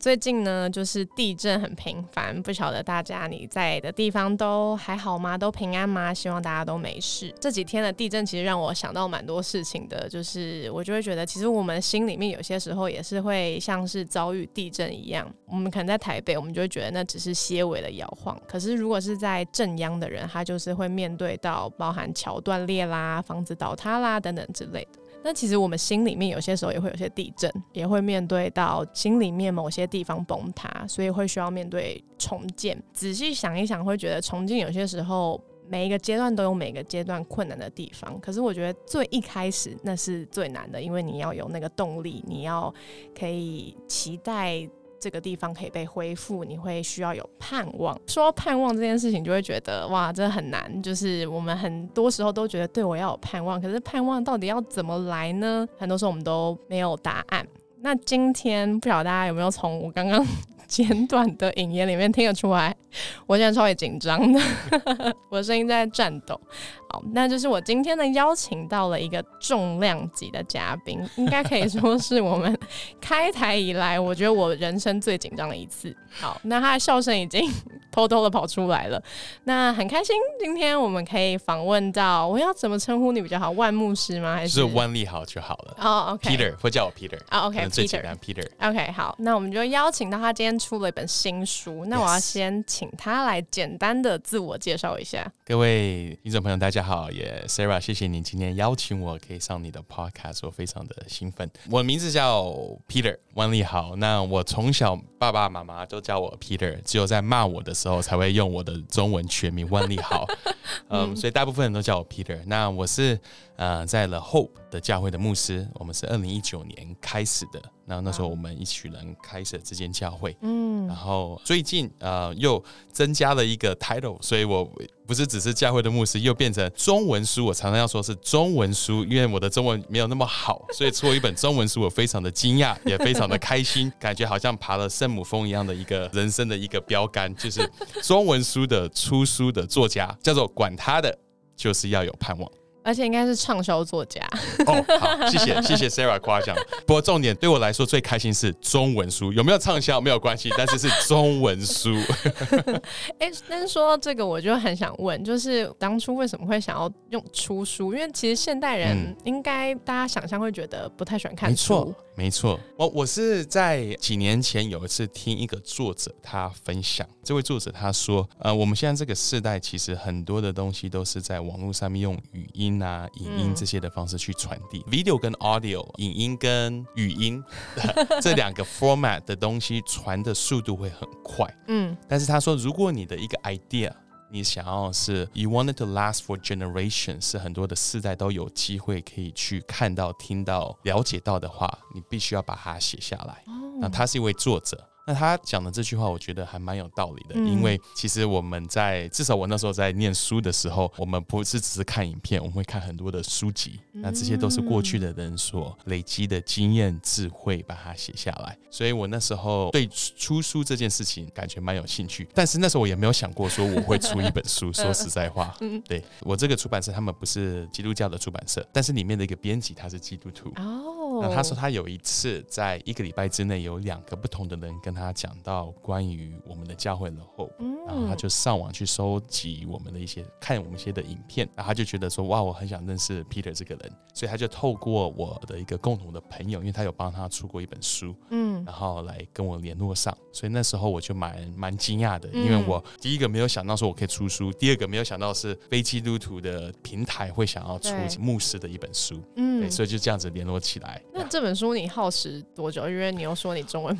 最近呢，就是地震很频繁，不晓得大家你在的地方都还好吗？都平安吗？希望大家都没事。这几天的地震其实让我想到蛮多事情的，就是我就会觉得，其实我们心里面有些时候也是会像是遭遇地震一样。我们可能在台北，我们就会觉得那只是些微的摇晃，可是如果是在震央的人，他就是会面对到包含桥断裂啦、房子倒塌啦等等之类的。那其实我们心里面有些时候也会有些地震，也会面对到心里面某些地方崩塌，所以会需要面对重建。仔细想一想，会觉得重建有些时候每一个阶段都有每个阶段困难的地方。可是我觉得最一开始那是最难的，因为你要有那个动力，你要可以期待。这个地方可以被恢复，你会需要有盼望。说到盼望这件事情，就会觉得哇，真的很难。就是我们很多时候都觉得，对我要有盼望，可是盼望到底要怎么来呢？很多时候我们都没有答案。那今天不晓得大家有没有从我刚刚简短的引言里面听得出来，我现在超级紧张的，我的声音在颤抖。好，那就是我今天呢邀请到了一个重量级的嘉宾，应该可以说是我们开台以来，我觉得我人生最紧张的一次。好，那他的笑声已经偷偷的跑出来了，那很开心，今天我们可以访问到，我要怎么称呼你比较好？万牧师吗？还是万利好就好了？哦，OK，Peter，会叫我 Peter。啊，OK，最简单，Peter。OK，好，那我们就邀请到他今天出了一本新书，那我要先请他来简单的自我介绍一下。各位听众朋友，大家。好，也 Sarah，谢谢你今天邀请我可以上你的 Podcast，我非常的兴奋。我的名字叫 Peter 万利豪，那我从小爸爸妈妈都叫我 Peter，只有在骂我的时候才会用我的中文全名万利豪。嗯，所以大部分人都叫我 Peter。那我是呃在 The Hope 的教会的牧师，我们是二零一九年开始的。然后那时候我们一群人开设这间教会，嗯，然后最近呃又增加了一个 title，所以我不是只是教会的牧师，又变成中文书。我常常要说是中文书，因为我的中文没有那么好，所以出了一本中文书，我非常的惊讶，也非常的开心，感觉好像爬了圣母峰一样的一个人生的一个标杆，就是中文书的出书的作家，叫做管他的，就是要有盼望。而且应该是畅销作家哦，好，谢谢谢谢 Sarah 夸奖。不过重点对我来说最开心是中文书，有没有畅销没有关系，但是是中文书。哎，但是说到这个，我就很想问，就是当初为什么会想要用出书？因为其实现代人应该大家想象会觉得不太喜欢看书。没错，我我是在几年前有一次听一个作者他分享，这位作者他说，呃，我们现在这个时代其实很多的东西都是在网络上面用语音啊、影音这些的方式去传递，video 跟 audio，影音跟语音 这两个 format 的东西传的速度会很快，嗯，但是他说，如果你的一个 idea 你想要是 you wanted to last for generations，是很多的世代都有机会可以去看到、听到、了解到的话，你必须要把它写下来。那他是一位作者。那他讲的这句话，我觉得还蛮有道理的，因为其实我们在至少我那时候在念书的时候，我们不是只是看影片，我们会看很多的书籍，那这些都是过去的人所累积的经验智慧，把它写下来。所以我那时候对出书这件事情感觉蛮有兴趣，但是那时候我也没有想过说我会出一本书。说实在话，嗯对我这个出版社，他们不是基督教的出版社，但是里面的一个编辑他是基督徒。哦，那他说他有一次在一个礼拜之内有两个不同的人跟。他讲到关于我们的教会了后，然后他就上网去收集我们的一些看我们一些的影片，然后他就觉得说哇，我很想认识 Peter 这个人，所以他就透过我的一个共同的朋友，因为他有帮他出过一本书，嗯，然后来跟我联络上，所以那时候我就蛮蛮惊讶的，因为我第一个没有想到说我可以出书，第二个没有想到是非基督徒的平台会想要出牧师的一本书，嗯，所以就这样子联络起来，那这本书你耗时多久？因为你又说你中文，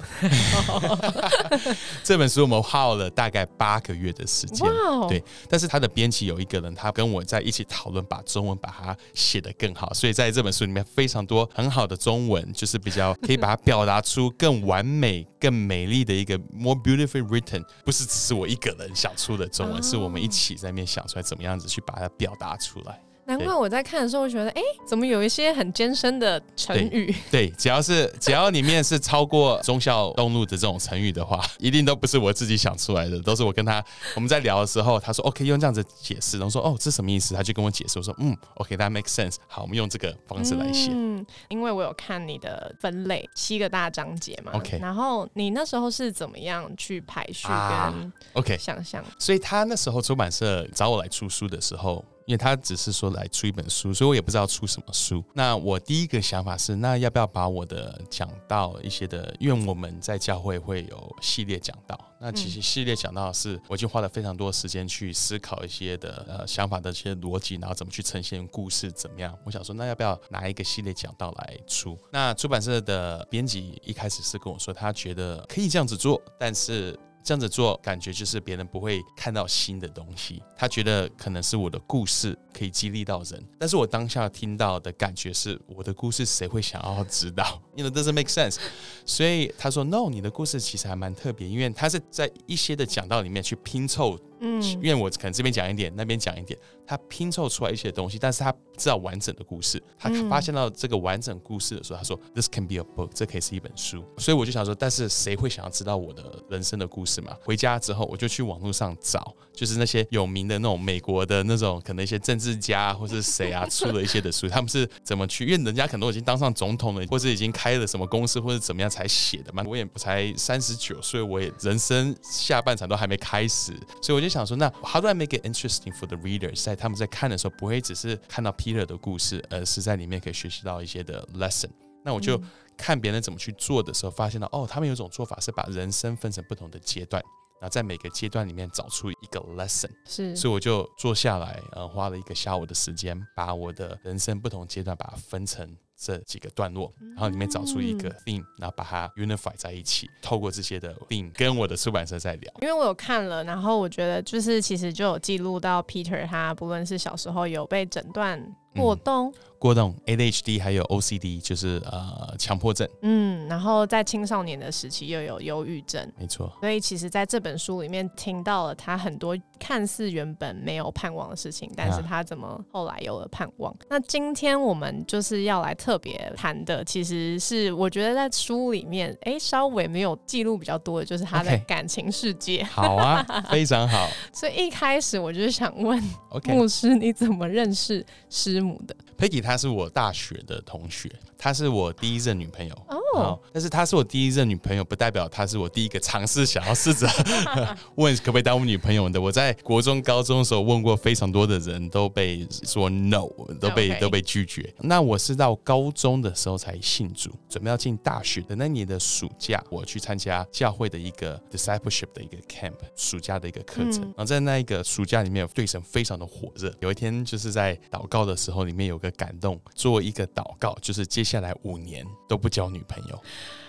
这本书我们耗了大概八个月的时间。哇，对，但是他的编辑有一个人，他跟我在一起讨论，把中文把它写得更好，所以在这本书里面非常多很好的中文，就是比较可以把它表达出更完美、更美丽的一个 more beautifully written，不是只是我一个人想出的中文，是我们一起在那边想出来怎么样子去把它表达出来。难怪我在看的时候，我觉得，哎，怎么有一些很艰深的成语？对，只要是只要里面是超过忠孝东路的这种成语的话，一定都不是我自己想出来的，都是我跟他我们在聊的时候，他说 OK，用这样子解释，然后说哦，这什么意思？他就跟我解释，我说嗯，OK，that makes sense。好，我们用这个方式来写。嗯，因为我有看你的分类七个大章节嘛，OK。然后你那时候是怎么样去排序跟 OK 想象？所以他那时候出版社找我来出书的时候。因为他只是说来出一本书，所以我也不知道出什么书。那我第一个想法是，那要不要把我的讲到一些的，因为我们在教会会有系列讲到，那其实系列讲到是，我已经花了非常多时间去思考一些的呃想法的一些逻辑，然后怎么去呈现故事怎么样。我想说，那要不要拿一个系列讲到来出？那出版社的编辑一开始是跟我说，他觉得可以这样子做，但是。这样子做，感觉就是别人不会看到新的东西。他觉得可能是我的故事可以激励到人，但是我当下听到的感觉是，我的故事谁会想要知道？You know doesn't make sense。所以他说，No，你的故事其实还蛮特别，因为他是在一些的讲道里面去拼凑。嗯，因为我可能这边讲一点，那边讲一点，他拼凑出来一些东西，但是他知道完整的故事。他发现到这个完整故事的时候，他说，This can be a book，这可以是一本书。所以我就想说，但是谁会想要知道我的人生的故事嘛？回家之后，我就去网络上找，就是那些有名的那种美国的那种，可能一些政治家或是谁啊出了一些的书，他们是怎么去？因为人家可能已经当上总统了，或是已经开了什么公司，或者怎么样才写的嘛。我也才三十九岁，我也人生下半场都还没开始，所以我就想说，那 How do I make it interesting for the readers？在他们在看的时候，不会只是看到 Peter 的故事，而是在里面可以学习到一些的 lesson。那我就看别人怎么去做的时候，发现到哦，他们有种做法是把人生分成不同的阶段，然后在每个阶段里面找出一个 lesson。是，所以我就坐下来，呃，花了一个下午的时间，把我的人生不同阶段把它分成。这几个段落，然后里面找出一个 theme，然后把它 unify 在一起，透过这些的 theme 跟我的出版社在聊。因为我有看了，然后我觉得就是其实就有记录到 Peter 他不论是小时候有被诊断过动。过动 ADHD 还有 OCD，就是呃强迫症。嗯，然后在青少年的时期又有忧郁症。没错。所以其实在这本书里面听到了他很多看似原本没有盼望的事情，但是他怎么后来有了盼望？那今天我们就是要来特别谈的，其实是我觉得在书里面，哎，稍微没有记录比较多的，就是他的感情世界。好啊，非常好。所以一开始我就想问牧师，你怎么认识师母的。？Peggy。她是我大学的同学，她是我第一任女朋友。哦，但是她是我第一任女朋友，不代表她是我第一个尝试想要试着 问可不可以当我女朋友的。我在国中、高中的时候问过非常多的人，都被说 no，都被都被拒绝。那我是到高中的时候才信主，准备要进大学的那年的暑假，我去参加教会的一个 discipleship 的一个 camp，暑假的一个课程。然后在那一个暑假里面，对神非常的火热。有一天就是在祷告的时候，里面有个感。动做一个祷告，就是接下来五年都不交女朋友。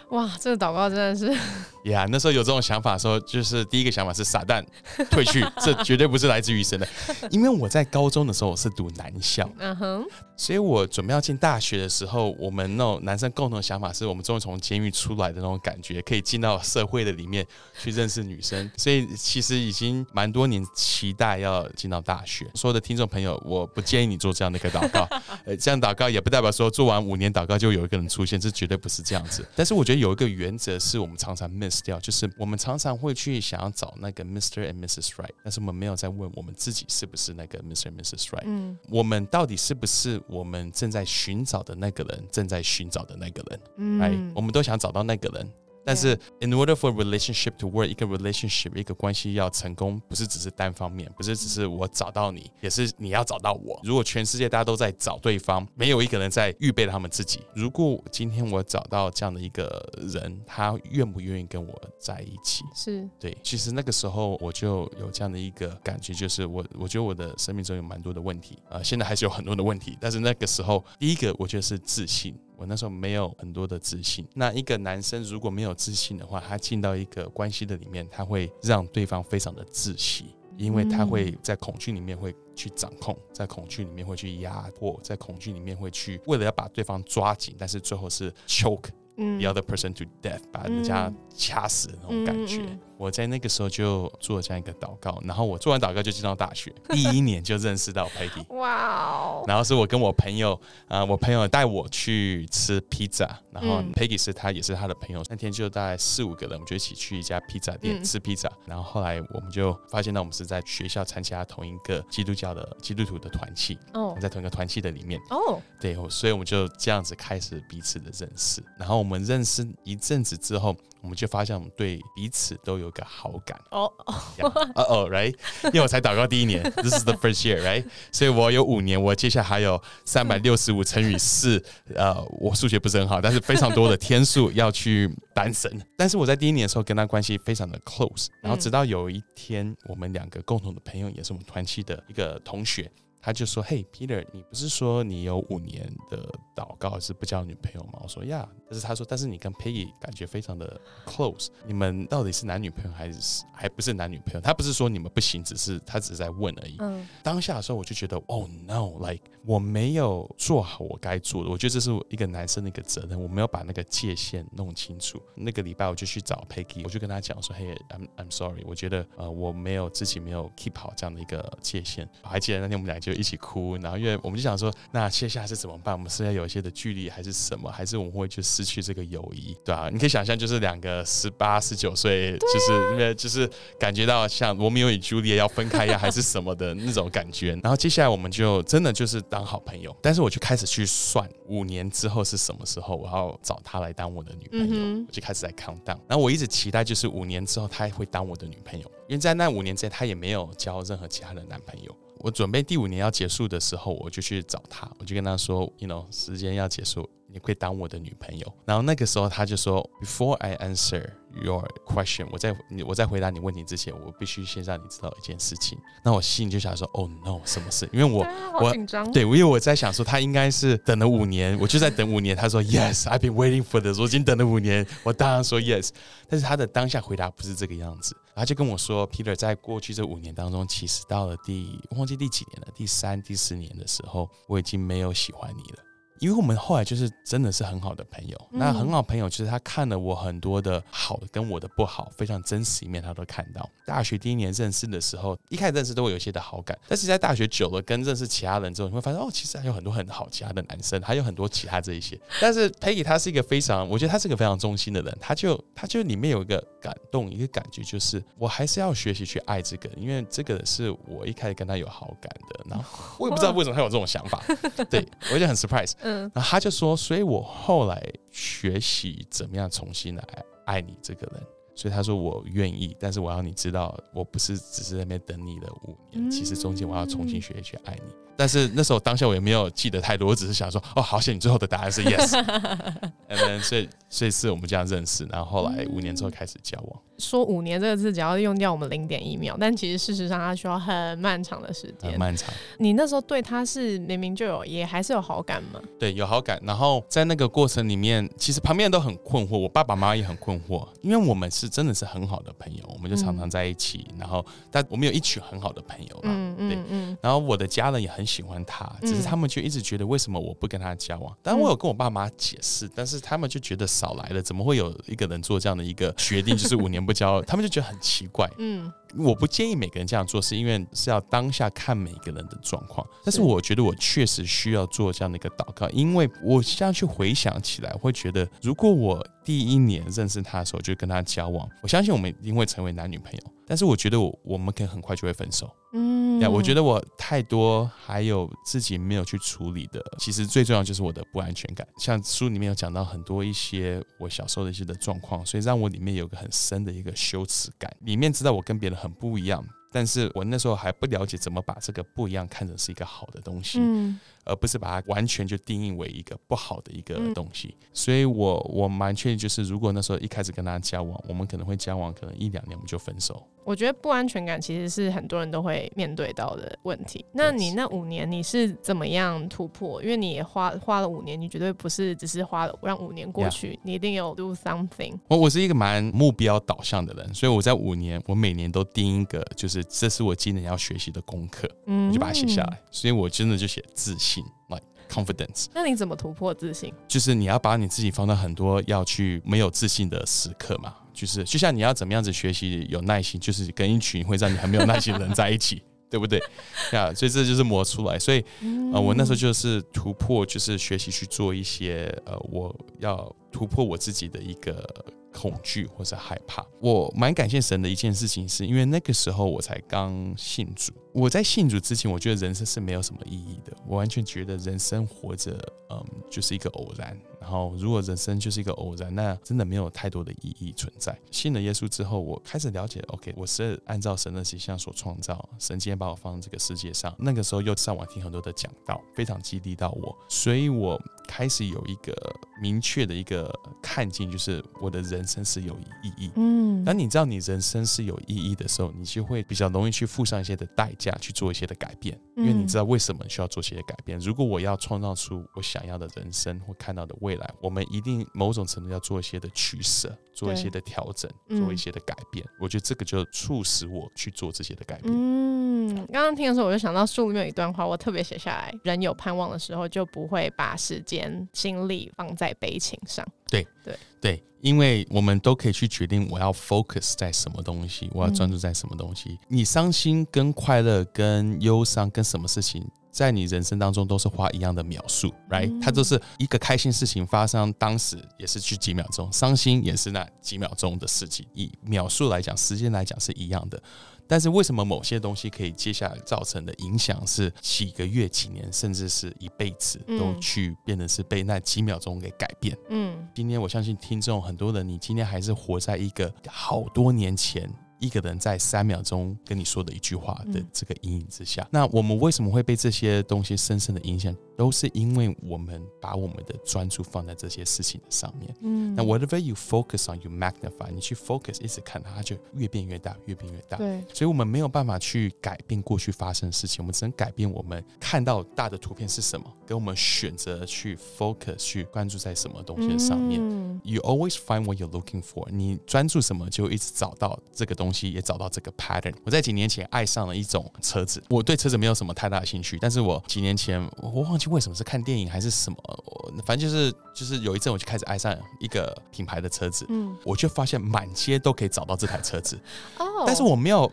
哇，这个祷告真的是 呀！那时候有这种想法的时候，就是第一个想法是撒旦 退去，这绝对不是来自于神的。因为我在高中的时候我是读男校，嗯哼，所以我准备要进大学的时候，我们那种男生共同的想法是我们终于从监狱出来的那种感觉，可以进到社会的里面去认识女生。所以其实已经蛮多年期待要进到大学。所有的听众朋友，我不建议你做这样的一个祷告。呃，这样祷告也不代表说做完五年祷告就有一个人出现，这绝对不是这样子。但是我觉得。有一个原则是我们常常 miss 掉，就是我们常常会去想要找那个 Mr. and Mrs. Right，但是我们没有在问我们自己是不是那个 Mr. and Mrs. Right。嗯，我们到底是不是我们正在寻找的那个人，正在寻找的那个人？嗯，哎，我们都想找到那个人。但是，in order for relationship to work，一个 relationship 一个关系要成功，不是只是单方面，不是只是我找到你，也是你要找到我。如果全世界大家都在找对方，没有一个人在预备他们自己。如果今天我找到这样的一个人，他愿不愿意跟我在一起？是对。其实那个时候我就有这样的一个感觉，就是我我觉得我的生命中有蛮多的问题，呃，现在还是有很多的问题。但是那个时候，第一个我觉得是自信。我那时候没有很多的自信。那一个男生如果没有自信的话，他进到一个关系的里面，他会让对方非常的窒息，因为他会在恐惧里面会去掌控，在恐惧里面会去压迫，在恐惧里面会去为了要把对方抓紧，但是最后是 choke the other person to death，把人家掐死的那种感觉。我在那个时候就做这样一个祷告，然后我做完祷告就进到大学，第一年就认识到 Peggy。哇哦！然后是我跟我朋友啊，我朋友带我去吃披萨，然后 Peggy 是他也是他的朋友，那天就大概四五个人，我们就一起去一家披萨店吃披萨。然后后来我们就发现，到我们是在学校参加同一个基督教的基督徒的团契哦，在同一个团契的里面哦，对，所以我们就这样子开始彼此的认识。然后我们认识一阵子之后。我们就发现我们对彼此都有个好感哦哦哦哦，right？因为我才祷告第一年，this is the first year，right？所以我有五年，我接下来还有三百六十五乘以四，呃，我数学不是很好，但是非常多的天数要去单身。但是我在第一年的时候跟他关系非常的 close，然后直到有一天，我们两个共同的朋友，也是我们团契的一个同学。他就说：“嘿，Peter，你不是说你有五年的祷告是不交女朋友吗？”我说：“呀。”但是他说：“但是你跟 Peggy 感觉非常的 close，你们到底是男女朋友还是还不是男女朋友？”他不是说你们不行，只是他只是在问而已。嗯。当下的时候我就觉得：“Oh no！Like 我没有做好我该做的。我觉得这是一个男生的一个责任，我没有把那个界限弄清楚。那个礼拜我就去找 Peggy，我就跟他讲说：‘嘿，I'm I'm sorry，我觉得呃我没有自己没有 keep 好这样的一个界限。’我还记得那天我们俩就。一起哭，然后因为我们就想说，那接下来是怎么办？我们是要有一些的距离，还是什么？还是我们会就失去这个友谊，对啊，你可以想象，就是两个十八、十九岁，就是因为就是感觉到像罗密欧与朱丽叶要分开呀，还是什么的那种感觉。然后接下来我们就真的就是当好朋友。但是我就开始去算五年之后是什么时候，我要找她来当我的女朋友，我就开始在 count down。然后我一直期待，就是五年之后她会当我的女朋友，因为在那五年之前，她也没有交任何其他的男朋友。我准备第五年要结束的时候，我就去找他，我就跟他说，you know，时间要结束，你会当我的女朋友。然后那个时候他就说，before I answer your question，我在你我在回答你问题之前，我必须先让你知道一件事情。那我心里就想说，oh no，什么事？因为我我紧张，对，因为我在想说他应该是等了五年，我就在等五年。他说，yes，I've been waiting for this，我已经等了五年。我当然说 yes，但是他的当下回答不是这个样子。他就跟我说，Peter，在过去这五年当中，其实到了第忘记第几年了，第三、第四年的时候，我已经没有喜欢你了。因为我们后来就是真的是很好的朋友，那很好朋友就是他看了我很多的好的跟我的不好，非常真实一面他都看到。大学第一年认识的时候，一开始认识都会有一些的好感，但是在大学久了跟认识其他人之后，你会发现哦，其实还有很多很好其他的男生，还有很多其他这一些。但是 Peggy 他是一个非常，我觉得他是个非常忠心的人，他就他就里面有一个感动，一个感觉就是我还是要学习去爱这个，因为这个是我一开始跟他有好感的，然后我也不知道为什么他有这种想法，对我就很 surprise。嗯，然后他就说，所以我后来学习怎么样重新来爱你这个人。所以他说我愿意，但是我要你知道，我不是只是在那边等你了五年，其实中间我要重新学一学爱你。但是那时候当下我也没有记得太多，我只是想说，哦，好险，你最后的答案是 yes。所以，所以是我们这样认识，然后后来五年之后开始交往。说五年这个字，只要用掉我们零点一秒，但其实事实上它需要很漫长的时间。很漫长。你那时候对他是明明就有，也还是有好感吗？对，有好感。然后在那个过程里面，其实旁边人都很困惑，我爸爸妈妈也很困惑，因为我们是真的是很好的朋友，我们就常常在一起。然后，但我们有一群很好的朋友嘛，对，嗯。然后我的家人也很喜欢他，只是他们就一直觉得为什么我不跟他交往？但我有跟我爸妈解释，但是他们就觉得少来了，怎么会有一个人做这样的一个决定，就是五年不他们就觉得很奇怪。嗯。我不建议每个人这样做，是因为是要当下看每个人的状况。但是我觉得我确实需要做这样的一个祷告，因为我现在去回想起来，会觉得如果我第一年认识他的时候就跟他交往，我相信我们一定会成为男女朋友。但是我觉得我我们可以很快就会分手。嗯，呀，我觉得我太多还有自己没有去处理的，其实最重要就是我的不安全感。像书里面有讲到很多一些我小时候的一些的状况，所以让我里面有个很深的一个羞耻感。里面知道我跟别人。很不一样，但是我那时候还不了解怎么把这个不一样看成是一个好的东西。而不是把它完全就定义为一个不好的一个东西。所以我我蛮确定，就是如果那时候一开始跟他交往，我们可能会交往可能一两年，我们就分手。我觉得不安全感其实是很多人都会面对到的问题。那你那五年你是怎么样突破？因为你也花花了五年，你绝对不是只是花了让五年过去，你一定有 do something。我我是一个蛮目标导向的人，所以我在五年，我每年都定一个，就是这是我今年要学习的功课，嗯，我就把它写下来。所以我真的就写自信，like confidence。那你怎么突破自信？就是你要把你自己放到很多要去没有自信的时刻嘛。就是就像你要怎么样子学习有耐心，就是跟一群会让你很没有耐心的人在一起，对不对？呀，所以这就是磨出来。所以呃，我那时候就是突破，就是学习去做一些呃，我要突破我自己的一个恐惧或者害怕。我蛮感谢神的一件事情，是因为那个时候我才刚信主。我在信主之前，我觉得人生是没有什么意义的。我完全觉得人生活着，嗯，就是一个偶然。然后，如果人生就是一个偶然，那真的没有太多的意义存在。信了耶稣之后，我开始了解，OK，我是按照神的形象所创造，神今天把我放在这个世界上。那个时候又上网听很多的讲道，非常激励到我，所以我开始有一个明确的一个看见，就是我的人生是有意义。嗯，当你知道你人生是有意义的时候，你就会比较容易去付上一些的代价去做一些的改变，因为你知道为什么需要做一些改变。如果我要创造出我想要的人生或看到的未来，我们一定某种程度要做一些的取舍，做一些的调整，做一些的改变。我觉得这个就促使我去做这些的改变。嗯，刚刚听的时候，我就想到书里面有一段话，我特别写下来：人有盼望的时候，就不会把时间精力放在悲情上。对对对，因为我们都可以去决定我要 focus 在什么东西，我要专注在什么东西。你伤心、跟快乐、跟忧伤、跟什么事情？在你人生当中都是花一样的秒数，right？它都是一个开心事情发生，当时也是去几秒钟，伤心也是那几秒钟的事情。以秒数来讲，时间来讲是一样的。但是为什么某些东西可以接下来造成的影响是几个月、几年，甚至是一辈子，都去变得是被那几秒钟给改变？嗯，今天我相信听众很多人，你今天还是活在一个好多年前。一个人在三秒钟跟你说的一句话的这个阴影之下，那我们为什么会被这些东西深深的影响？都是因为我们把我们的专注放在这些事情的上面。嗯，那 whatever you focus on, you magnify。你去 focus，一直看它，它就越变越大，越变越大。对，所以我们没有办法去改变过去发生的事情，我们只能改变我们看到大的图片是什么，给我们选择去 focus，去关注在什么东西的上面。You always find what you're looking for。你专注什么，就一直找到这个东西，也找到这个 pattern。我在几年前爱上了一种车子，我对车子没有什么太大的兴趣，但是我几年前我忘记。为什么是看电影还是什么？反正就是就是有一阵我就开始爱上一个品牌的车子，嗯，我就发现满街都可以找到这台车子，哦，但是我没有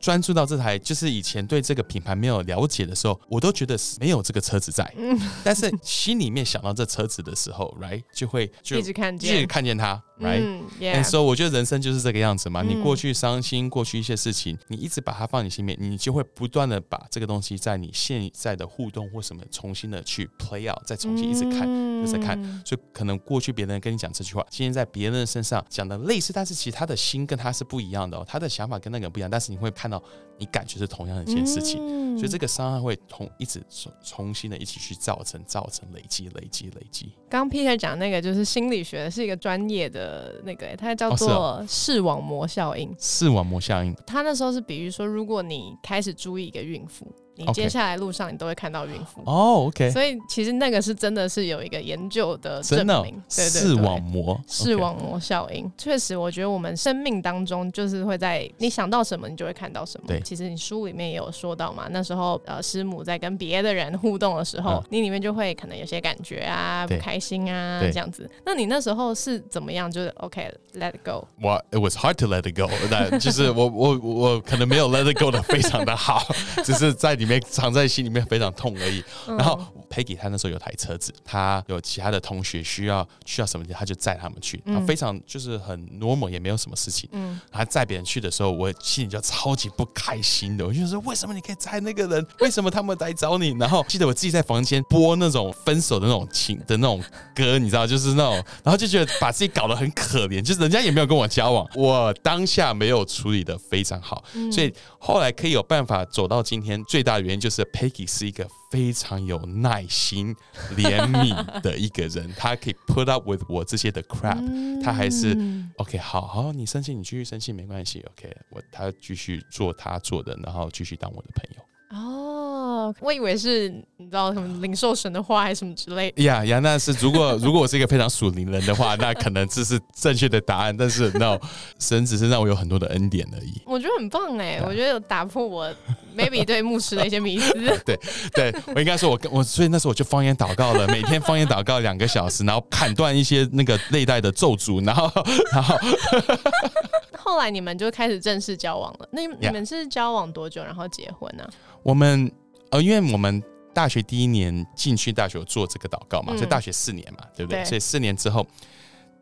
专注到这台，就是以前对这个品牌没有了解的时候，我都觉得是没有这个车子在，嗯，但是心里面想到这车子的时候，right 就会就一直看见，一直看见它，right，所以我觉得人生就是这个样子嘛，你过去伤心，过去一些事情，你一直把它放你心里面，你就会不断的把这个东西在你现在的互动或什么重新。的去 play out，再重新一直看，就在看，所以可能过去别人跟你讲这句话，今天在别人身上讲的类似，但是其实他的心跟他是不一样的哦，他的想法跟那个人不一样，但是你会看到，你感觉是同样的一件事情，所以这个伤害会同一直重重新的一起去造成，造成累积，累积，累积。刚 Peter 讲那个就是心理学是一个专业的那个，它叫做视网膜效应。视网膜效应，它那时候是比喻说，如果你开始注意一个孕妇。你接下来路上你都会看到孕妇哦，OK，所以其实那个是真的是有一个研究的证明，对对视网膜视网膜效应，确实，我觉得我们生命当中就是会在你想到什么，你就会看到什么。对，其实你书里面也有说到嘛，那时候呃师母在跟别的人互动的时候，你里面就会可能有些感觉啊，不开心啊这样子。那你那时候是怎么样？就是 OK，let it go。我 it was hard to let it go，那就是我我我可能没有 let it go 的非常的好，只是在你。没藏在心里面非常痛而已。然后 Peggy 他那时候有台车子，他有其他的同学需要需要什么，他就载他们去。他非常就是很 normal，也没有什么事情。嗯，他载别人去的时候，我心里就超级不开心的。我就说，为什么你可以载那个人？为什么他们来找你？然后记得我自己在房间播那种分手的那种情的那种歌，你知道，就是那种，然后就觉得把自己搞得很可怜。就是人家也没有跟我交往，我当下没有处理的非常好，所以后来可以有办法走到今天最大。的原因就是 Peggy 是一个非常有耐心、怜悯的一个人，他可以 put up with 我这些的 crap，、他还是 OK，好好，你生气你继续生气没关系，OK，我他继续做他做的，然后继续当我的朋友。哦，我以为是你知道什么灵兽神的话还是什么之类的。呀呀，那是如果如果我是一个非常属灵人的话，那可能这是正确的答案。但是 no，神只是让我有很多的恩典而已。我觉得很棒哎，我觉得有打破我 maybe 对牧师的一些迷思。对对我应该说我，跟我所以那时候我就方言祷告了，每天方言祷告两个小时，然后砍断一些那个内在的咒诅，然后然后 后来你们就开始正式交往了。那你们是交往多久，然后结婚呢、我们呃，因为我们大学第一年进去大学做这个祷告嘛，嗯所以大学四年嘛，对不对？对所以四年之后，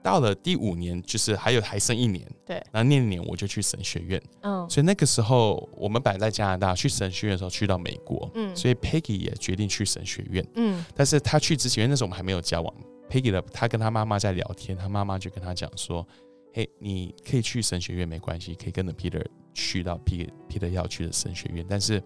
到了第五年，就是还有还剩一年，对然后那一年我就去神学院，嗯所以那个时候我们本来在加拿大，去神学院的时候去到美国，嗯所以 Peggy 也决定去神学院，嗯但是他去之前，那时候我们还没有交往，Peggy 的他跟他妈妈在聊天，他妈妈就跟他讲说，嘿，你可以去神学院没关系，可以跟着 Peter 去到 Peter Peter 要去的神学院，但是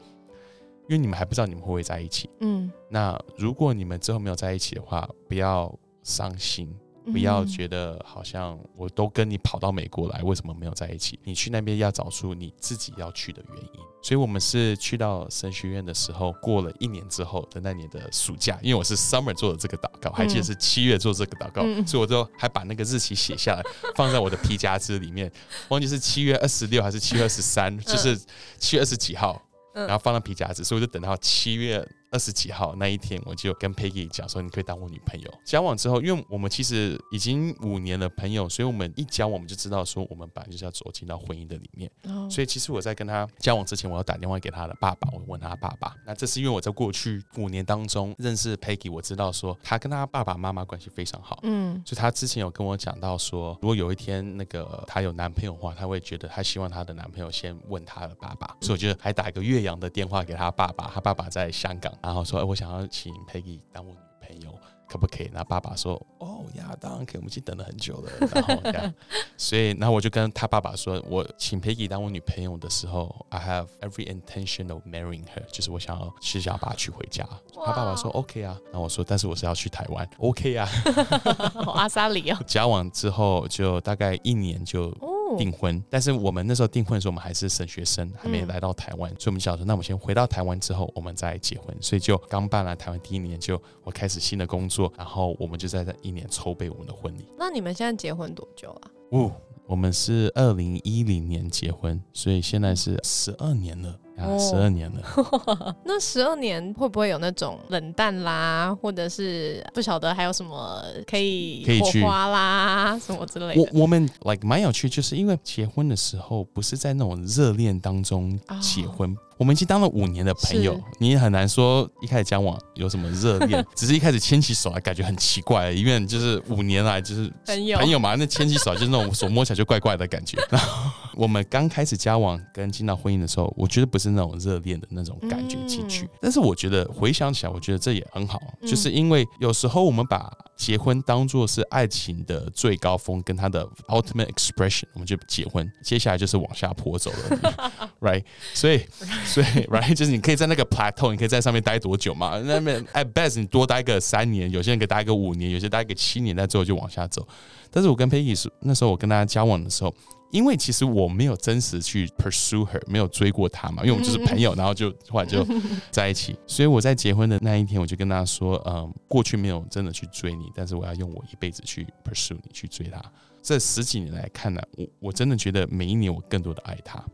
因为你们还不知道你们会不会在一起，嗯，那如果你们之后没有在一起的话，不要伤心。不要觉得好像我都跟你跑到美国来，为什么没有在一起？你去那边要找出你自己要去的原因。所以我们是去到神学院的时候，过了一年之后的那年的暑假，因为我是 summer 做的这个祷告，还记得是七月做这个祷告，嗯所以我就还把那个日期写下来，放在我的皮夹子里面，忘记是七月二十六还是七月二十三，就是七月二十几号，嗯然后放到皮夹子，所以我就等到七月二十几号那一天，我就跟 Peggy 讲说，你可以当我女朋友。交往之后，因为我们其实已经五年的朋友，所以我们一交往我们就知道说，我们本来就是要走进到婚姻的里面。哦所以其实我在跟他交往之前，我要打电话给他的爸爸，我问他爸爸。那这是因为我在过去五年当中认识 Peggy，我知道说他跟他爸爸妈妈关系非常好。嗯就他之前有跟我讲到说，如果有一天那个她有男朋友的话，她会觉得她希望她的男朋友先问她的爸爸，所以我就还打一个岳阳的电话给她爸爸，她爸爸在香港，然后说，哎，我想要请 Peggy 当我女朋友。可不可以？然后爸爸说：“哦呀，当然可以，我们已经等了很久了。”然后这样，所以，然后我就跟他爸爸说：“我请 Peggy 当我女朋友的时候，I have every intention of marrying her，就是我想要是想要把她娶回家。”他爸爸说：“OK 啊。”然后我说：“但是我是要去台湾，OK 啊。”好阿萨里哦，交往之后就大概一年就哦，订婚，但是我们那时候订婚的时候，我们还是神学生，还没嗯来到台湾，所以我们想说，那我们先回到台湾之后，我们再结婚。所以就刚办了台湾第一年，就我开始新的工作，然后我们就在这一年筹备我们的婚礼。那你们现在结婚多久啊？哦，我们是二零一零年结婚，所以现在是十二年了啊，哦十二年了。那十二年会不会有那种冷淡啦，或者是不晓得还有什么可以可以花啦，什么之类的？我我们 like 蛮有趣，就是因为结婚的时候不是在那种热恋当中结婚，我们已经当了五年的朋友，你也很难说一开始交往有什么热恋，只是一开始牵起手来感觉很奇怪，因为就是五年来就是朋友。朋友嘛，那牵起手就是那种手摸起来就怪怪的感觉。然后我们刚开始交往跟进到婚姻的时候，我觉得不是那种热恋的那种感觉进去，嗯。但是我觉得回想起来，我觉得这也很好，嗯就是因为有时候我们把结婚当做是爱情的最高峰跟他的 ultimate expression，我们就结婚，接下来就是往下坡走了，right？所以，所以，right，就是你可以在那个 plateau，你可以在上面待多久嘛？那边 at best 你多待个三年，有些人可以待个五年，有些待个七年，在最后就往下走。但是我跟 Peggy 是那时候我跟大家交往的时候，因为其实我没有真实去 pursue her，没有追过她嘛，因为我们就是朋友，然后就后来就在一起。所以我在结婚的那一天，我就跟她说，嗯，过去没有真的去追你，但是我要用我一辈子去 pursue 你，去追她。这十几年来看呢，我我真的觉得每一年我更多的爱她。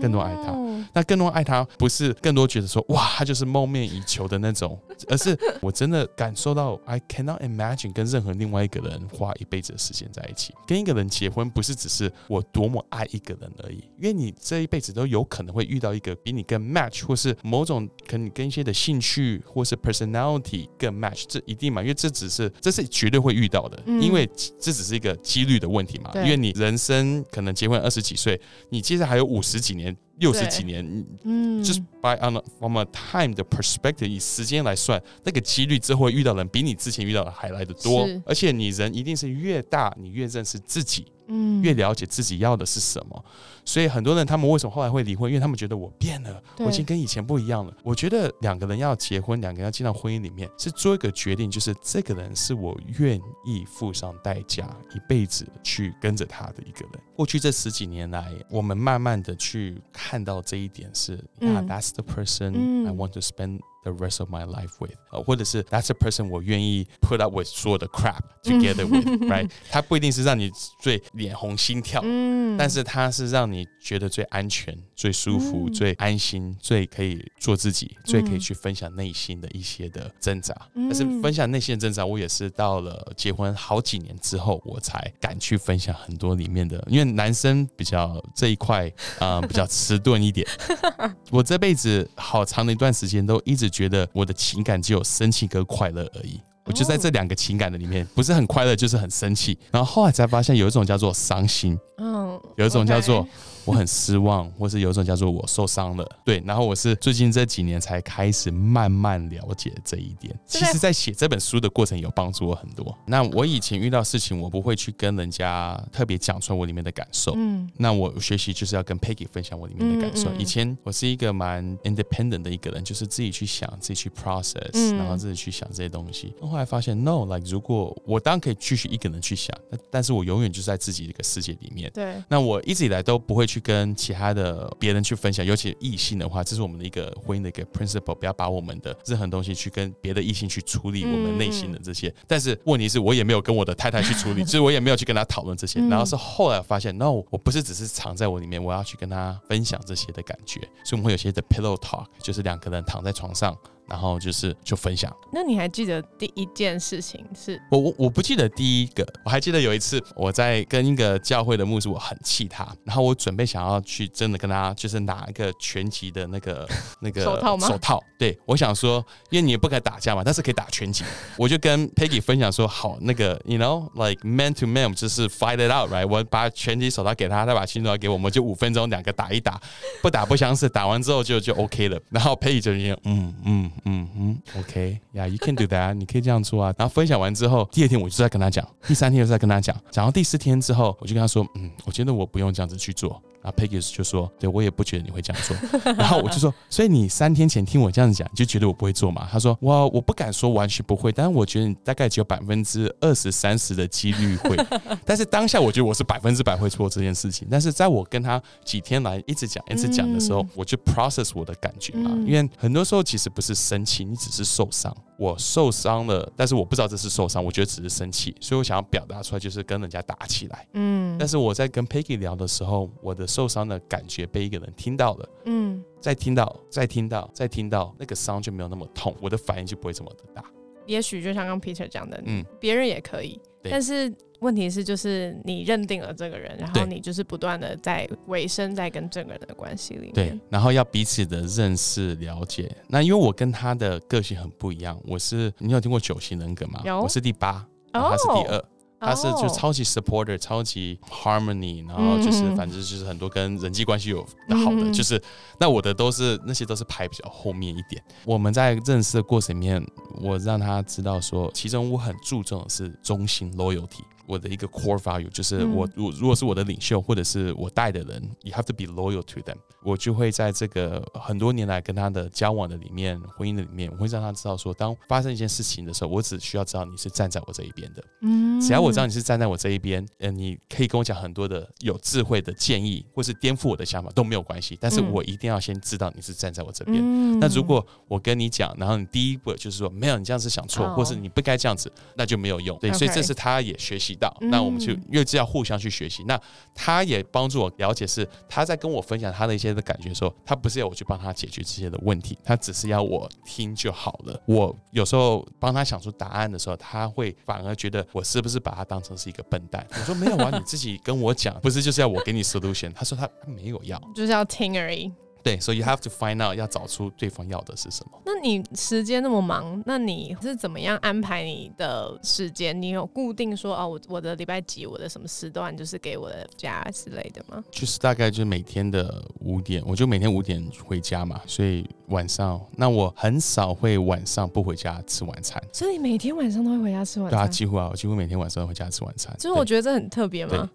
更多爱他嗯那更多爱他，不是更多觉得说哇，他就是梦寐以求的那种，而是我真的感受到，I cannot imagine 跟任何另外一个人花一辈子的时间在一起。跟一个人结婚，不是只是我多么爱一个人而已，因为你这一辈子都有可能会遇到一个比你更 match，或是某种可能跟一些的兴趣或是 personality 更 match，这一定嘛？因为这只是这是绝对会遇到的，嗯因为这只是一个几率的问题嘛。因为你人生可能结婚二十几岁，你接着还有五十几年，and 六十几年，嗯，就是 by on a, from a time 的 perspective，以时间来算，那个几率之后遇到人比你之前遇到的还来的多，而且你人一定是越大，你越认识自己，嗯越了解自己要的是什么。所以很多人他们为什么后来会离婚？因为他们觉得我变了，我已经跟以前不一样了。我觉得两个人要结婚，两个人要进到婚姻里面，是做一个决定，就是这个人是我愿意付上代价，一辈子去跟着他的一个人。过去这十几年来，我们慢慢的去看到这一点是、嗯 y e a h that's the person 嗯 I want to spend the rest of my life with，呃，或者是 That's the person 我愿意 put up with 所有的 crap together with，right？它不一定是让你最脸红心跳，嗯但是它是让你觉得最安全、最舒服、嗯最安心、最可以做自己、最可以嗯去分享内心的一些的挣扎。嗯但是分享内心的挣扎，我也是到了结婚好几年之后，我才敢去分享很多里面的，因为男生比较这一块啊、呃比较迟钝一点。我这辈子好长的一段时间都一直觉得我的情感只有生气跟快乐而已。我就在这两个情感的里面，不是很快乐，就是很生气。然后后来才发现，有一种叫做伤心，嗯，有一种叫做我很失望，或是有一种叫做我受伤了。对，然后我是最近这几年才开始慢慢了解这一点。其实，在写这本书的过程有帮助我很多。那我以前遇到事情，我不会去跟人家特别讲出来我里面的感受。嗯那我学习就是要跟 Peggy 分享我里面的感受。嗯嗯以前我是一个蛮 independent 的一个人，就是自己去想、自己去 process，、嗯然后自己去想这些东西。后来发现，no，like 如果我当然可以继续一个人去想，但但是我永远就在自己的一个世界里面。对，那我一直以来都不会去跟其他的别人去分享，尤其异性的话，这是我们的一个婚姻的一个 principle，不要把我们的任何东西去跟别的异性去处理我们内心的这些。但是问题是我也没有跟我的太太去处理，就是我也没有去跟她讨论这些。嗯然后是后来发现，no，我不是只是藏在我里面，我要去跟她分享这些的感觉。所以我们会有些的 pillow talk，就是两个人躺在床上。然后就是就分享，那你还记得第一件事情是？我我我不记得第一个，我还记得有一次我在跟一个教会的牧师，我很气他，然后我准备想要去真的跟他就是拿一个拳击的那个 那个手套吗？手套，对我想说，因为你也不敢打架嘛，但是可以打拳击，我就跟 Peggy 分享说，好，那个 you know like man to man 就是 fight it out right，我把拳击手套给他，他把拳击手套给我，我们就五分钟两个打一打，不打不相识，打完之后就就 OK 了，然后 Peggy 就嗯嗯嗯哼 OK，yeah you can do that，你可以这样做啊。然后分享完之后，第二天我就在跟他讲，第三天又在跟他讲，讲到第四天之后，我就跟他说，嗯，我觉得我不用这样子去做。然后 Peggy 就说：“对我也不觉得你会这样做。”然后我就说：“所以你三天前听我这样子讲，你就觉得我不会做嘛？”他说：“我我不敢说完全不会，但是我觉得你大概只有百分之二十三十的几率会。但是当下我觉得我是百分之百会做这件事情。但是在我跟他几天来一直讲一直讲的时候，嗯我就 process 我的感觉嘛，嗯因为很多时候其实不是生气，你只是受伤。我受伤了，但是我不知道这是受伤，我觉得只是生气，所以我想要表达出来，就是跟人家打起来。嗯。但是我在跟 Peggy 聊的时候，我的受伤的感觉被一个人听到了，嗯，再听到，再听到，再听到，那个伤就没有那么痛，我的反应就不会这么的大。也许就像刚 Peter 讲的，嗯，别人也可以，但是问题是就是你认定了这个人，然后你就是不断的在维生在跟这个人的关系里面对。，然后要彼此的认识了解。那因为我跟他的个性很不一样，我是你有听过九型人格吗？有我是第八，然后他是第二。他是就哦超级 supporter，超级 harmony，然后就是嗯反正就是很多跟人际关系有的好的，嗯就是那我的都是那些都是排比较后面一点。我们在认识的过程里面，我让他知道说，其中我很注重的是中心 loyalty。我的一个 core value 就是嗯我如如果是我的领袖或者是我带的人，you have to be loyal to them。我就会在这个很多年来跟他的交往的里面，婚姻的里面，我会让他知道说，当发生一件事情的时候，我只需要知道你是站在我这一边的。嗯只要我知道你是站在我这一边，呃，你可以跟我讲很多的有智慧的建议，或是颠覆我的想法都没有关系。但是嗯我一定要先知道你是站在我这边。嗯那如果我跟你讲，然后你第一步就是说没有，你这样是想错，哦或是你不该这样子，那就没有用。对所以这是他也学习到，嗯那我们就越是要互相去学习。那他也帮助我了解，是他在跟我分享他的一些的感觉的时候，他不是要我去帮他解决这些的问题，他只是要我听就好了。我有时候帮他想出答案的时候，他会反而觉得我是不是把他当成是一个笨蛋？我说没有啊，你自己跟我讲，不是就是要我给你 solution？他说他他没有要。就是要听而已。对，所以 you have to find out 要找出对方要的是什么。那你时间那么忙，那你是怎么样安排你的时间？你有固定说哦，我我的礼拜几，我的什么时段就是给我的家之类的吗？就是大概就是每天的五点，我就每天五点回家嘛，所以晚上那我很少会晚上不回家吃晚餐。所以每天晚上都会回家吃晚对啊，餐？几乎啊，我几乎每天晚上都回家吃晚餐。就是我觉得这很特别对吗？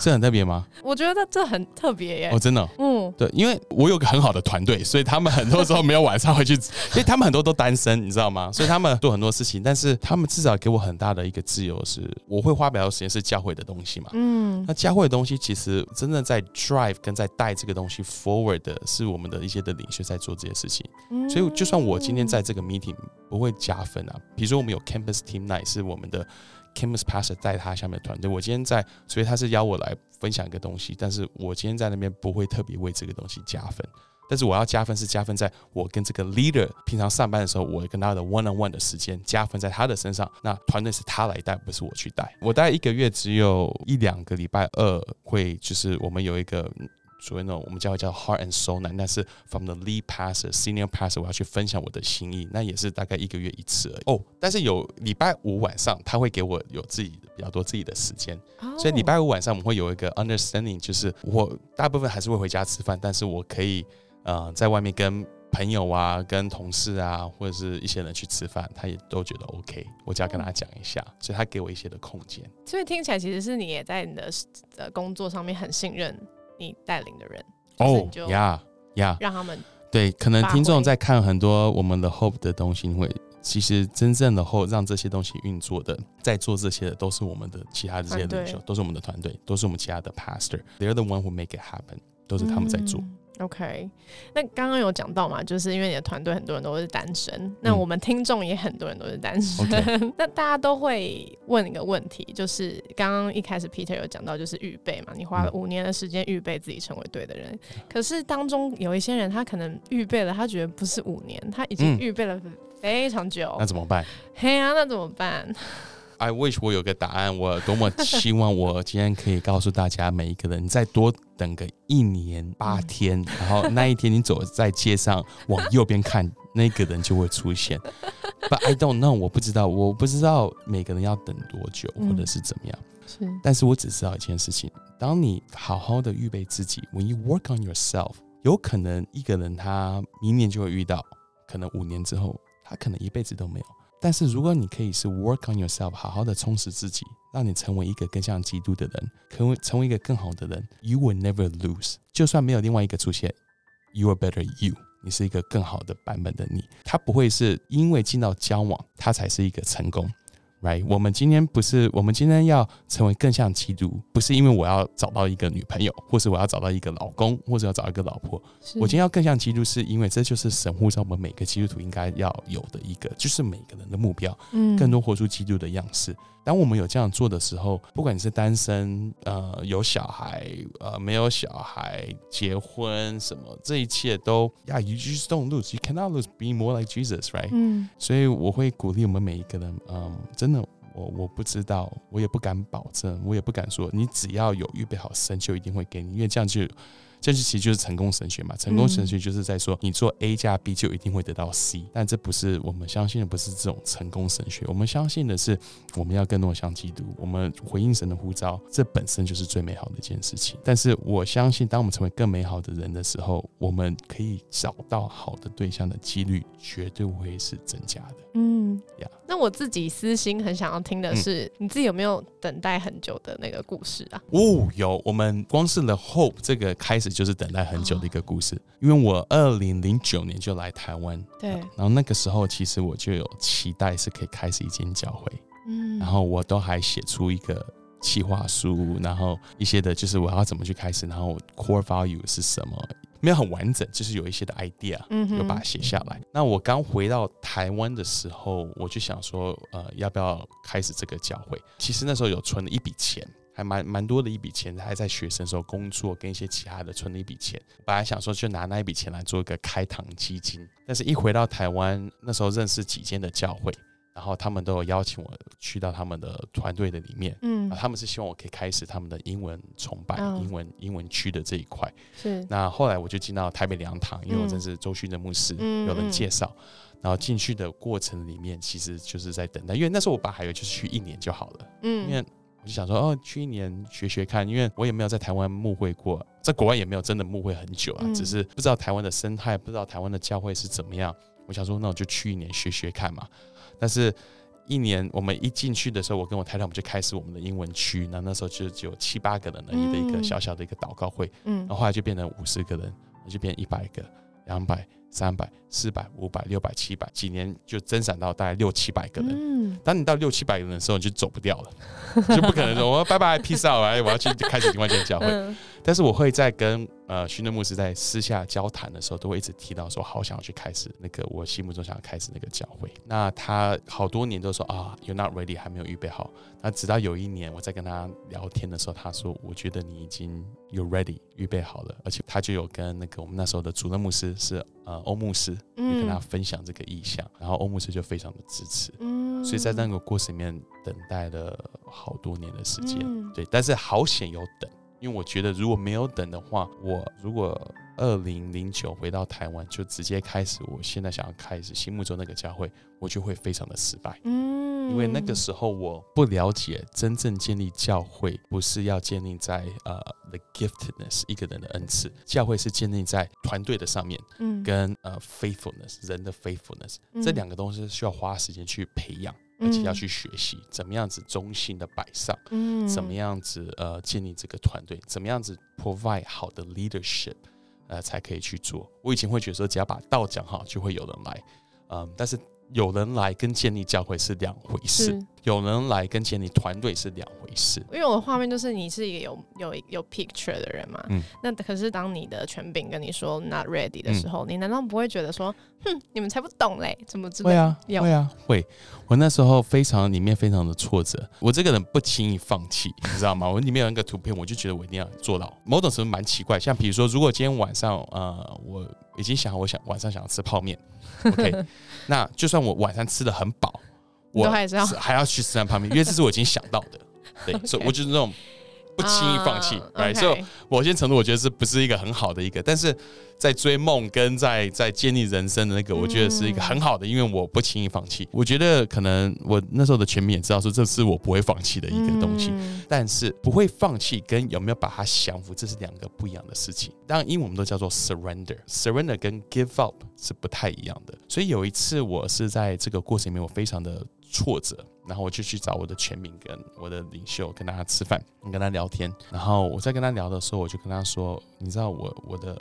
这很特别吗？我觉得这很特别耶哦，。真的哦、嗯，对，因为我有个很好的团队，所以他们很多时候没有晚上回去，因为他们很多都单身，你知道吗？所以他们做很多事情，但是他们至少给我很大的一个自由是，我会花比较多时间是教会的东西嘛。嗯那教会的东西，其实真正在 drive 跟在带这个东西 forward 的是我们的一些的领袖在做这些事情。嗯所以就算我今天在这个 meeting 不会加分啊，比如说我们有 campus team night 是我们的 campus pastor 带他下面的团队，我今天在，所以他是邀我来分享一个东西，但是我今天在那边不会特别为这个东西加分。但是我要加分是加分在我跟这个 leader 平常上班的时候，我跟他的 one on one 的时间加分在他的身上。那团队是他来带，不是我去带。我大概一个月只有一两个礼拜二会，就是我们有一个所谓那种我们教会叫 heart and soul night，那是 from the lead pastor senior pastor 我要去分享我的心意，那也是大概一个月一次而已。哦，但是有礼拜五晚上他会给我有自己的比较多自己的时间，哦所以礼拜五晚上我们会有一个 understanding，就是我大部分还是会回家吃饭，但是我可以呃在外面跟朋友啊、跟同事啊或者是一些人去吃饭，他也都觉得 OK，我只要跟他讲一下，所以他给我一些的空间。所以听起来其实是你也在你的呃工作上面很信任你带领的人，就是哦呀呀，让他们对，可能听众在看很多我们的 Hope 的东西，会其实真正的 Hope 让这些东西运作的，在做这些的都是我们的其他的这些领袖，都是我们的团队，都是我们其他的 Pastor，they're the one who make it happen，都是他们在做。嗯 OK，那刚刚有讲到嘛，就是因为你的团队很多人都是单身，那我们听众也很多人都是单身，那大家都会问一个问题，就是刚刚一开始 Peter 有讲到，就是预备嘛，你花了嗯五年的时间预备自己成为对的人，可是当中有一些人他可能预备了，他觉得不是五年，他已经嗯。预备了非常久。那，怎么办？嘿呀、那怎么办？？I wish 我有个答案，我多么希望我今天可以告诉大家每一个人，你再多等个一年八天，然后那一天你走在街上往右边看，那个人就会出现。But I don't know，我不知道，我不知道每个人要等多久，嗯或者是怎么样。是但是我只知道一件事情：当你好好的预备自己，when you work on yourself，有可能一个人他明年就会遇到，可能五年之后，他可能一辈子都没有。但是如果你可以是 work on yourself，好好的充实自己，让你成为一个更像基督的人，成为成为一个更好的人，you will never lose。就算没有另外一个出现，you are better you。你是一个更好的版本的你，他不会是因为进到交往，他才是一个成功。right？我们今天不是，我们今天要成为更像基督，不是因为我要找到一个女朋友，或是我要找到一个老公，或者要找一个老婆。我今天要更像基督，是因为这就是神呼召我们每个基督徒应该要有的一个，就是每个人的目标，嗯更多活出基督的样式。当我们有这样做的时候，不管你是单身，呃，有小孩，呃，没有小孩，结婚什么，这一切都，Yeah，you just don't lose. You cannot lose being more like Jesus, right? 嗯所以我会鼓励我们每一个人，嗯，真的，我我不知道，我也不敢保证，我也不敢说，你只要有预备好，神就一定会给你，因为这样就，这就其实就是成功神学嘛。成功神学就是在说，你做 A 加 B 就一定会得到 C，但这不是我们相信的，不是这种成功神学。我们相信的是，我们要更多像基督，我们回应神的呼召，这本身就是最美好的一件事情。但是我相信，当我们成为更美好的人的时候，我们可以找到好的对象的几率绝对会是增加的。嗯呀那我自己私心很想要听的是，你自己有没有等待很久的那个故事啊？哦，有，我们光是 The Hope 这个开始就是等待很久的一个故事，因为我二零零九年就来台湾，对，然后那个时候其实我就有期待是可以开始一间教会，嗯然后我都还写出一个企划书，然后一些的就是我要怎么去开始，然后 core value 是什么，没有很完整，就是有一些的 idea，嗯哼有把它写下来。那我刚回到台湾的时候，我就想说，呃，要不要开始这个教会？其实那时候有存了一笔钱。还蛮蛮多的一笔钱，还在学生时候工作，跟一些其他的存了一笔钱。本来想说就拿那一笔钱来做一个开堂基金，但是一回到台湾，那时候认识几间的教会，然后他们都有邀请我去到他们的团队的里面。嗯啊，他们是希望我可以开始他们的英文崇拜、嗯英文英文区的这一块。是那后来我就进到台北良堂，因为我嗯认识周勋的牧师，嗯有人嗯介绍。然后进去的过程里面，其实就是在等待，因为那时候我本来还以为就是去一年就好了，嗯因为嗯我就想说，哦，去一年学学看，因为我也没有在台湾牧会过，在国外也没有真的牧会很久啊，嗯只是不知道台湾的生态，不知道台湾的教会是怎么样。我想说，那我就去一年学学看嘛。但是，一年我们一进去的时候，我跟我太太我们就开始我们的英文区，那那时候就只有七八个人而已的一个嗯小小的一个祷告会，嗯然后后来就变成五十个人，就变一百个、两百、三百、四百、五百、六百、七百，几年就增长到大概六七百个人。嗯当你到六七百个人的时候，你就走不掉了，就不可能说我拜拜 peace out，哎，我要去开始另外一间教会。嗯但是我会在跟呃训练牧师在私下交谈的时候，都会一直提到说，好想要去开始那个我心目中想要开始那个教会。那他好多年都说啊，you're not ready，还没有预备好。那直到有一年我在跟他聊天的时候，他说，我觉得你已经 You're ready，预备好了。而且他就有跟那个我们那时候的主任牧师是呃欧牧师，就跟他分享这个意向，然后欧姆斯就非常的支持。嗯所以在那个过程里面等待了好多年的时间，嗯对，但是好险有等，因为我觉得如果没有等的话，我如果二零零九回到台湾就直接开始我现在想要开始心目中那个教会，我就会非常的失败。嗯因为那个时候我不了解，真正建立教会不是要建立在呃 the giftedness 一个人的恩赐，教会是建立在团队的上面，嗯。跟呃 faithfulness 人的 faithfulness 嗯。这两个东西需要花时间去培养，而且要去学习怎么样子中性的摆上，嗯。怎么样子呃建立这个团队，怎么样子 provide 好的 leadership，呃才可以去做。我以前会觉得说只要把道讲好就会有人来，嗯，但是有人来跟建立教会是两回事，有人来跟建立团队是两回事。因为我的画面就是你是一个有有有 picture 的人嘛，嗯那可是当你的权柄跟你说 not ready 的时候，你难道不会觉得说，哼，你们才不懂嘞，怎么知道？会啊，会啊，会。我那时候非常里面非常的挫折，我这个人不轻易放弃，你知道吗？我里面有一个图片，我就觉得我一定要做到。某种程度蛮奇怪，像比如说，如果今天晚上呃，我已经想好我想晚上想要吃泡面，OK，那就算我晚上吃的很饱，我还是要还要去吃那泡面，因为这是我已经想到的。对，所以我就是那种不轻易放弃？所以某些程度，我觉得是不是一个很好的一个，但是在追梦跟在在建立人生的那个，我觉得是一个很好的，因为我不轻易放弃。我觉得可能我那时候的全民也知道说，这是我不会放弃的一个东西。嗯但是不会放弃跟有没有把它降服，这是两个不一样的事情。当然，英文我们都叫做 surrender，surrender 跟 give up 是不太一样的。所以有一次我是在这个过程里面，我非常的挫折，然后我就去找我的全民跟我的领袖，跟大家吃饭，跟他聊天。然后我在跟他聊的时候，我就跟他说：“你知道我我的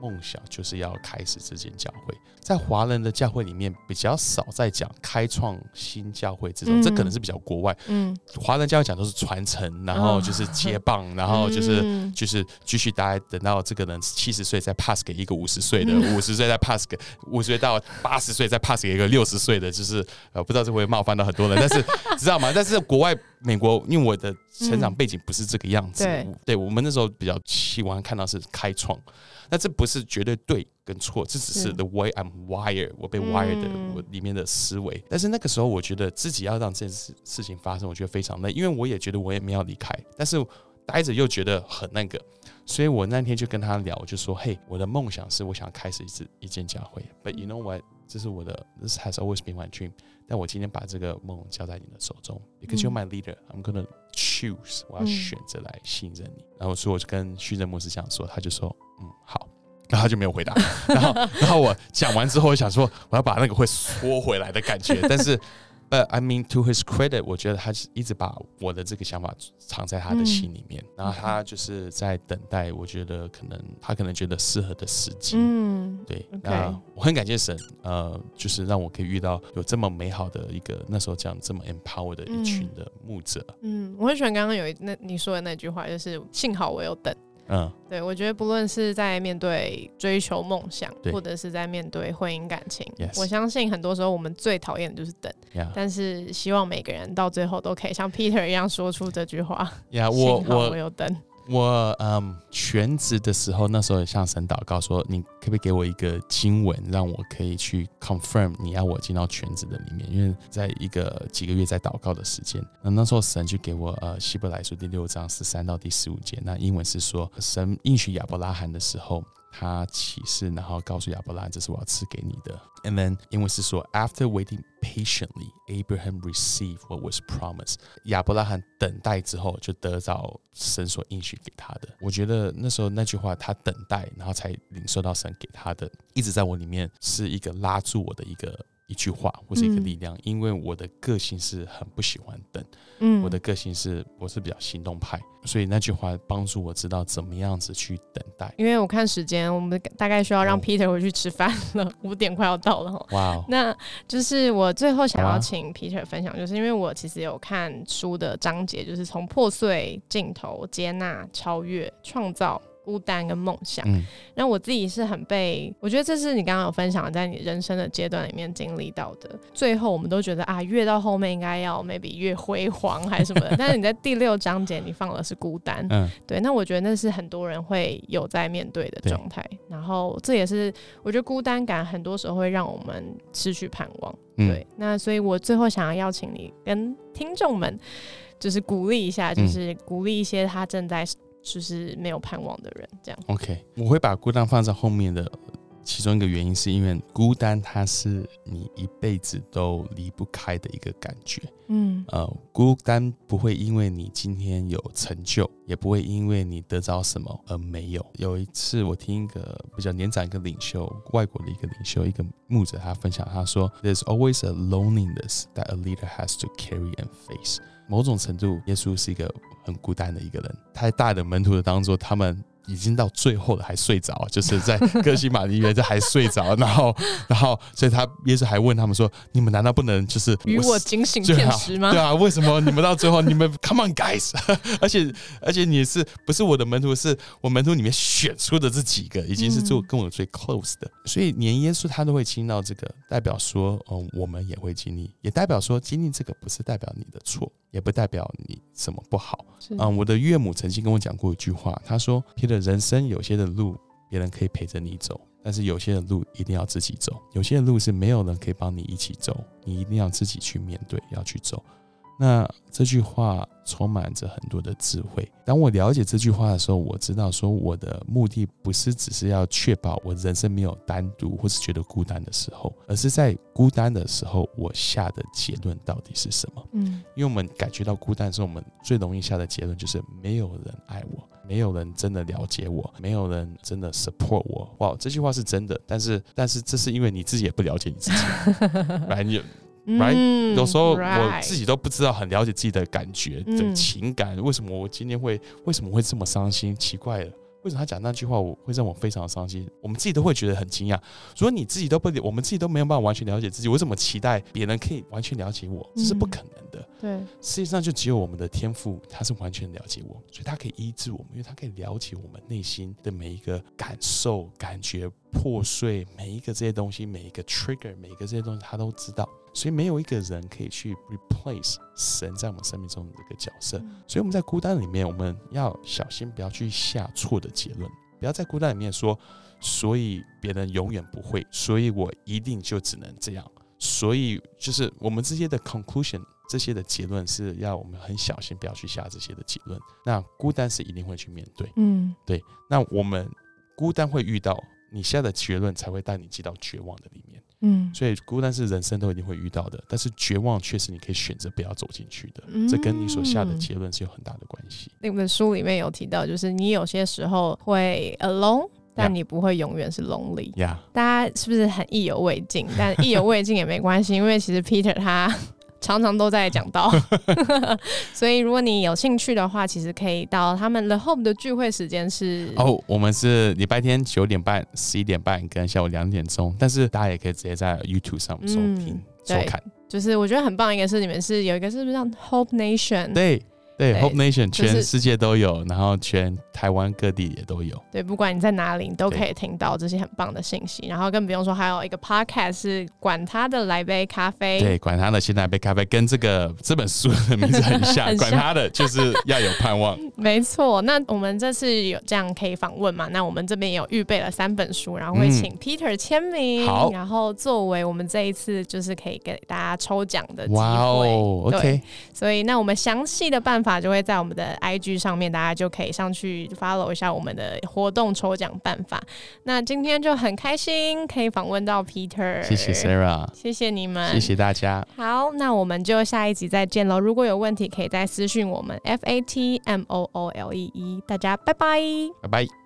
梦想就是要开始这间教会，在华人的教会里面比较少在讲开创新教会这种，嗯这可能是比较国外。嗯，华人教会讲都是传承，然后就是接棒，然后就是。嗯就是继续，大家等到这个人七十岁再 pass 给一个五十岁的，嗯五十岁再 pass 给五十岁到八十岁再 pass 给一个六十岁的，就是呃不知道这会冒犯到很多人，但是 知道吗？但是国外美国，因为我的成长背景不是这个样子，对对我们那时候比较喜欢看到是开创，那这不是绝对对跟错，这只是是 the way I'm wired，我被 wired 的、嗯我里面的思维。但是那个时候，我觉得自己要让这件事事情发生，我觉得非常累，因为我也觉得我也没有离开，但是待着又觉得很那个，所以我那天就跟他聊，我就说：“嘿，我的梦想是我想开始一次一间教会，but you know what？这是我的，this has always been my dream。但我今天把这个梦交在你的手中，because you're my leader，I'm gonna choose，我要嗯选择来信任你。然后所以我就跟训任牧师这样说，他就说：嗯，好。然后他就没有回答，然后然后我讲完之后，我想说我要把那个会缩回来的感觉，但是呃，I mean to his credit，我觉得他是一直把我的这个想法藏在他的心里面，然后他就是在等待，我觉得可能他可能觉得适合的时机。嗯对那我很感谢神，呃，就是让我可以遇到有这么美好的一个那时候这样这么 empower 的一群的牧者，嗯，我很喜欢刚刚有一那你说的那句话，就是幸好我有等。嗯，对，我觉得不论是在面对追求梦想，或者是在面对婚姻感情 Yes 我相信很多时候我们最讨厌的就是等，呀但是希望每个人到最后都可以像 Peter 一样说出这句话。呀，我我有等。我嗯全职的时候，那时候也向神祷告说，你可不可以给我一个经文，让我可以去 confirm 你要我进到全职的里面？因为在一个几个月在祷告的时间，那那时候神就给我呃希伯来书第六章十三到第十五节，那英文是说神应许亚伯拉罕的时候。他启示，然后告诉亚伯拉罕：“这是我要赐给你的。” And then，因为是说，After waiting patiently, Abraham received what was promised。亚伯拉罕等待之后，就得到神所应许给他的。我觉得那时候那句话，他等待，然后才领受到神给他的，一直在我里面是一个拉住我的一个。一句话或是一个力量，因为我的个性是很不喜欢等，嗯，我的个性是我是比较行动派，所以那句话帮助我知道怎么样子去等待。因为我看时间，我们大概需要让 Peter 回去吃饭了，五点快要到了哈。哇，那就是我最后想要请 Peter 分享，就是因为我其实有看书的章节，就是从破碎、镜头、接纳、超越、创造。孤单跟梦想，嗯，然后我自己是很被，我觉得这是你刚刚有分享在你人生的阶段里面经历到的。最后我们都觉得啊，越到后面应该要 maybe 越辉煌还是什么的，但是你在第六章节你放的是孤单，嗯，对，那我觉得那是很多人会有在面对的状态。然后这也是我觉得孤单感很多时候会让我们失去盼望，对。那所以我最后想要邀请你跟听众们，就是鼓励一下，就是鼓励一些他正在。就是没有盼望的人，这样。OK，我会把孤单放在后面的其中一个原因，是因为孤单它是你一辈子都离不开的一个感觉。嗯，呃，孤单不会因为你今天有成就，也不会因为你得到什么而没有。有一次我听一个比较年长一个领袖，外国的一个领袖，一个牧者，他分享，他说：“There's always a loneliness that a leader has to carry and face。”某种程度，耶稣是一个。很孤单的一个人，太大的门徒的当中，他们。已经到最后了，还睡着，就是在哥西玛丽园，这还睡着，然后，然后，所以他耶稣还问他们说：“你们难道不能就是与我警醒片时吗？对啊，为什么你们到最后，你们 Come on guys，而且而且你是不是我的门徒？是我门徒里面选出的这几个，已经是做跟我最 close 的，所以连耶稣他都会经历到这个，代表说，哦，我们也会经历，也代表说，经历这个不是代表你的错，也不代表你什么不好。嗯，我的岳母曾经跟我讲过一句话，他说：“Peter。”人生有些的路，别人可以陪着你走，但是有些的路一定要自己走。有些的路是没有人可以帮你一起走，你一定要自己去面对，要去走。那这句话充满着很多的智慧。当我了解这句话的时候，我知道说我的目的不是只是要确保我人生没有单独或是觉得孤单的时候，而是在孤单的时候，我下的结论到底是什么？嗯，因为我们感觉到孤单的时候，我们最容易下的结论就是没有人爱我，没有人真的了解我，没有人真的 support 我。哇，这句话是真的，但是但是这是因为你自己也不了解你自己，来你。right，有时候我自己都不知道很了解自己的感觉的情感，为什么我今天会为什么会这么伤心？奇怪了，为什么他讲那句话我会让我非常伤心？我们自己都会觉得很惊讶。如果你自己都不，我们自己都没有办法完全了解自己，我怎么期待别人可以完全了解我？这是不可能的。对，世界上就只有我们的天赋，他是完全了解我，所以他可以医治我们，因为他可以了解我们内心的每一个感受、感觉破碎，每一个这些东西，每一个 trigger，每一个这些东西，他都知道。所以没有一个人可以去 replace 神在我们生命中的这个角色。所以我们在孤单里面，我们要小心，不要去下错的结论，不要在孤单里面说，所以别人永远不会，所以我一定就只能这样。所以就是我们这些的 conclusion，这些的结论是要我们很小心，不要去下这些的结论。那孤单是一定会去面对，嗯，对。那我们孤单会遇到，你下的结论才会带你进到绝望的里面。嗯，所以孤单是人生都一定会遇到的，但是绝望却是你可以选择不要走进去的。这跟你所下的结论是有很大的关系。那本书里面有提到，就是你有些时候会 alone，但你不会永远是 lonely。呀，大家是不是很意犹未尽？但意犹未尽也没关系，因为其实 Peter 他。常常都在讲到，所以如果你有兴趣的话，其实可以到他们 The Home 的聚会时间是哦，我们是礼拜天九点半、十一点半跟下午两点钟，但是大家也可以直接在 YouTube 上收听收看。就是我觉得很棒一个是你们是有一个是不是叫 Hope Nation？对。对对，Hope Nation 全世界都有，然后全台湾各地也都有。对，不管你在哪里，你都可以听到这些很棒的信息。然后更不用说，还有一个 podcast 是管他的来杯咖啡。对，管他的，先来杯咖啡跟这个这本书的名字很像，很像管他的，就是要有盼望。没错，那我们这次有这样可以访问嘛？那我们这边也有预备了三本书，然后会嗯请 Peter 签名，好然后作为我们这一次就是可以给大家抽奖的机会。哇哦对，OK，所以那我们详细的办法就会在我们的 IG 上面，大家就可以上去 follow 一下我们的活动抽奖办法。那今天就很开心可以访问到 Peter，谢谢 Sarah，谢谢你们，谢谢大家，好，那我们就下一集再见喽。如果有问题，可以再私讯我们 F A T M O O L E E。大家拜拜。拜拜。